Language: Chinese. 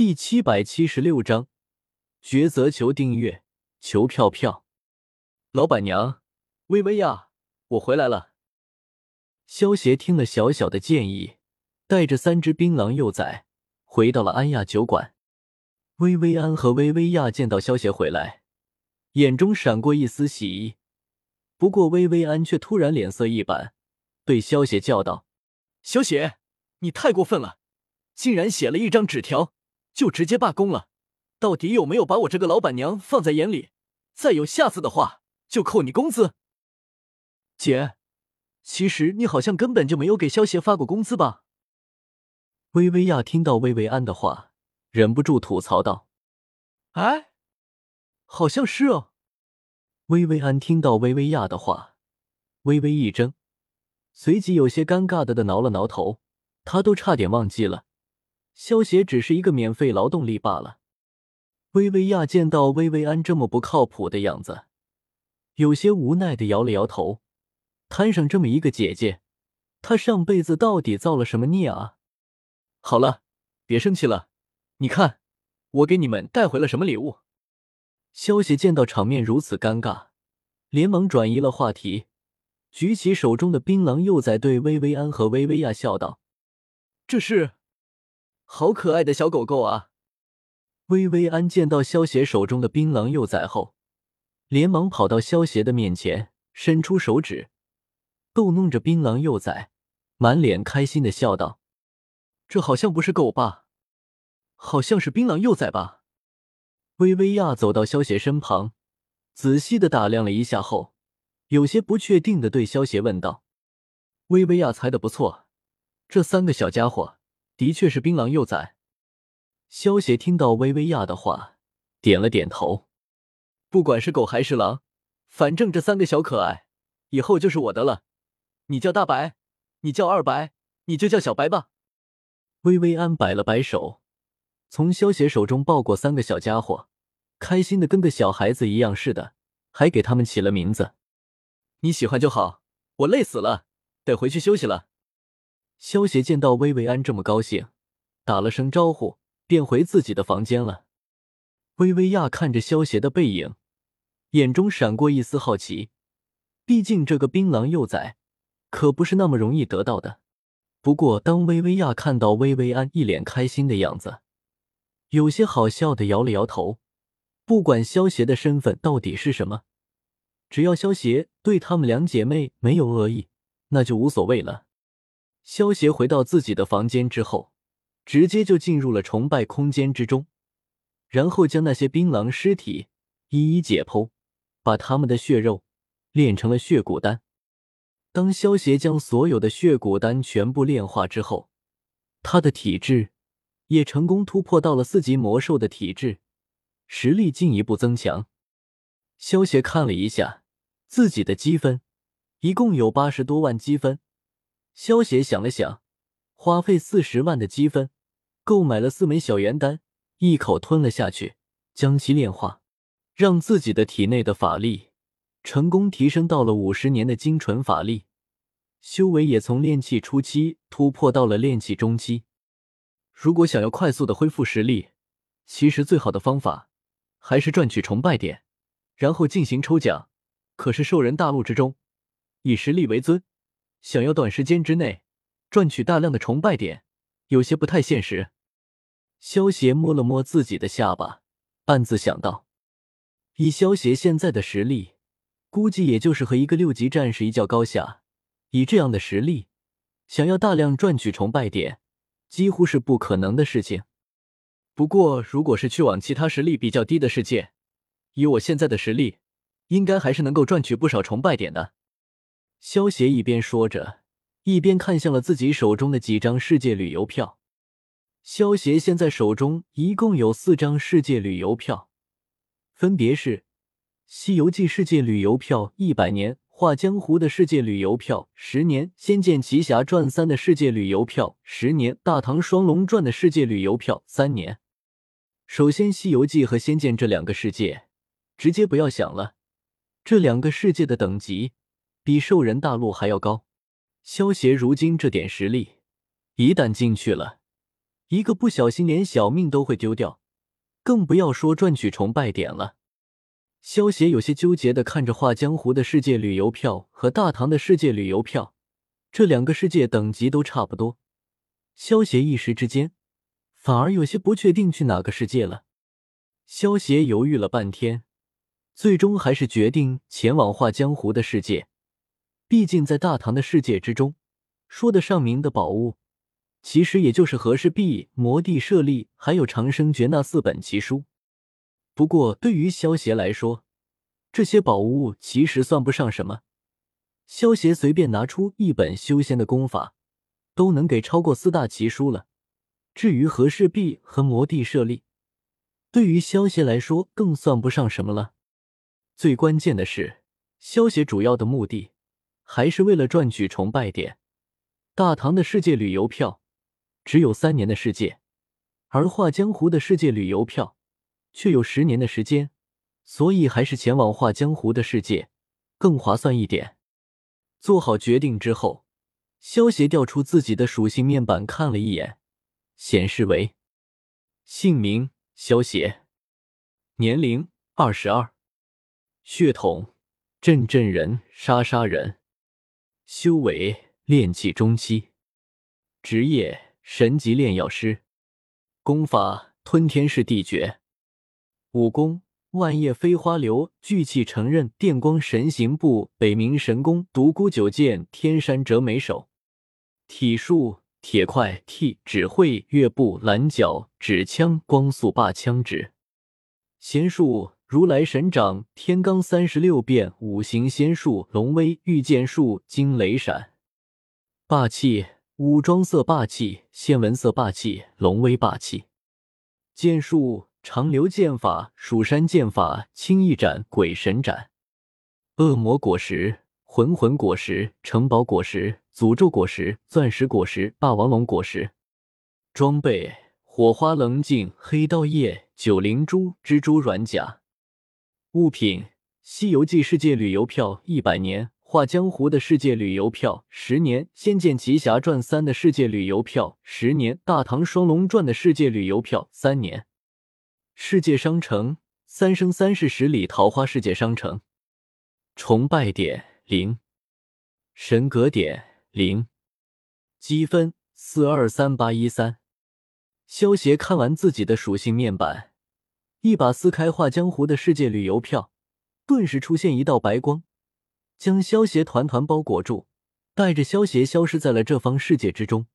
第七百七十六章，抉择求订阅，求票票。老板娘，薇薇呀，我回来了。萧协听了小小的建议，带着三只槟榔幼崽回到了安亚酒馆。薇薇安和薇薇亚见到萧协回来，眼中闪过一丝喜意。不过薇薇安却突然脸色一板，对萧协叫道：“萧协，你太过分了，竟然写了一张纸条。”就直接罢工了，到底有没有把我这个老板娘放在眼里？再有下次的话，就扣你工资。姐，其实你好像根本就没有给萧协发过工资吧？薇薇亚听到薇薇安的话，忍不住吐槽道：“哎，好像是哦。”薇薇安听到薇薇亚的话，微微一怔，随即有些尴尬的的挠了挠头，他都差点忘记了。萧协只是一个免费劳动力罢了。薇薇亚见到薇薇安这么不靠谱的样子，有些无奈的摇了摇头。摊上这么一个姐姐，她上辈子到底造了什么孽啊？好了，别生气了。你看，我给你们带回了什么礼物？萧协见到场面如此尴尬，连忙转移了话题，举起手中的槟榔幼崽，对薇薇安和薇薇亚笑道：“这是。”好可爱的小狗狗啊！薇薇安见到萧邪手中的槟榔幼崽后，连忙跑到萧邪的面前，伸出手指逗弄着槟榔幼崽，满脸开心的笑道：“这好像不是狗吧？好像是槟榔幼崽吧？”薇薇亚走到萧邪身旁，仔细的打量了一下后，有些不确定的对萧邪问道：“薇薇亚猜的不错，这三个小家伙。”的确是槟榔幼崽。萧协听到薇薇亚的话，点了点头。不管是狗还是狼，反正这三个小可爱以后就是我的了。你叫大白，你叫二白，你就叫小白吧。薇薇安摆了摆手，从萧协手中抱过三个小家伙，开心的跟个小孩子一样似的，还给他们起了名字。你喜欢就好，我累死了，得回去休息了。萧协见到薇薇安这么高兴，打了声招呼，便回自己的房间了。薇薇亚看着萧协的背影，眼中闪过一丝好奇。毕竟这个槟榔幼崽可不是那么容易得到的。不过，当薇薇亚看到薇薇安一脸开心的样子，有些好笑的摇了摇头。不管萧协的身份到底是什么，只要萧协对她们两姐妹没有恶意，那就无所谓了。萧协回到自己的房间之后，直接就进入了崇拜空间之中，然后将那些槟榔尸体一一解剖，把他们的血肉炼成了血骨丹。当萧协将所有的血骨丹全部炼化之后，他的体质也成功突破到了四级魔兽的体质，实力进一步增强。萧协看了一下自己的积分，一共有八十多万积分。萧协想了想，花费四十万的积分购买了四枚小元丹，一口吞了下去，将其炼化，让自己的体内的法力成功提升到了五十年的精纯法力，修为也从炼气初期突破到了炼气中期。如果想要快速的恢复实力，其实最好的方法还是赚取崇拜点，然后进行抽奖。可是兽人大陆之中，以实力为尊。想要短时间之内赚取大量的崇拜点，有些不太现实。萧协摸了摸自己的下巴，暗自想到：以萧协现在的实力，估计也就是和一个六级战士一较高下。以这样的实力，想要大量赚取崇拜点，几乎是不可能的事情。不过，如果是去往其他实力比较低的世界，以我现在的实力，应该还是能够赚取不少崇拜点的。萧协一边说着，一边看向了自己手中的几张世界旅游票。萧协现在手中一共有四张世界旅游票，分别是《西游记》世界旅游票一百年、《画江湖》的世界旅游票十年、《仙剑奇侠传三》的世界旅游票十年、《大唐双龙传》的世界旅游票三年。首先，《西游记》和《仙剑》这两个世界，直接不要想了，这两个世界的等级。比兽人大陆还要高，萧协如今这点实力，一旦进去了，一个不小心连小命都会丢掉，更不要说赚取崇拜点了。萧协有些纠结的看着画江湖的世界旅游票和大唐的世界旅游票，这两个世界等级都差不多。萧协一时之间，反而有些不确定去哪个世界了。萧协犹豫了半天，最终还是决定前往画江湖的世界。毕竟在大唐的世界之中，说得上名的宝物，其实也就是和氏璧、魔帝舍利还有长生诀那四本奇书。不过对于萧协来说，这些宝物其实算不上什么。萧协随便拿出一本修仙的功法，都能给超过四大奇书了。至于和氏璧和魔帝舍利，对于萧协来说更算不上什么了。最关键的是，萧协主要的目的。还是为了赚取崇拜点。大唐的世界旅游票只有三年的世界，而画江湖的世界旅游票却有十年的时间，所以还是前往画江湖的世界更划算一点。做好决定之后，萧协调出自己的属性面板看了一眼，显示为姓名萧协，年龄二十二，血统镇镇人，沙沙人。修为炼气中期，职业神级炼药师，功法吞天式地诀，武功万叶飞花流聚气成刃电光神行步北冥神功独孤九剑天山折梅手，体术铁块替指挥月步蓝角指枪光速霸枪指，仙术。如来神掌、天罡三十六变、五行仙术、龙威御剑术、惊雷闪，霸气武装色霸气、仙纹色霸气、龙威霸气，剑术长流剑法、蜀山剑法、轻易斩、鬼神斩，恶魔果实、魂魂果实、城堡果实、诅咒果实、钻石果实、霸王龙果实，装备火花棱镜、黑刀叶、九灵珠、蜘蛛软甲。物品：《西游记》世界旅游票一百年，《画江湖》的世界旅游票十年，《仙剑奇侠传三》的世界旅游票十年，《大唐双龙传》的世界旅游票三年。世界商城：三生三世十里桃花世界商城。崇拜点零，神格点零，积分四二三八一三。萧协看完自己的属性面板。一把撕开画江湖的世界旅游票，顿时出现一道白光，将萧协团团包裹住，带着萧协消失在了这方世界之中。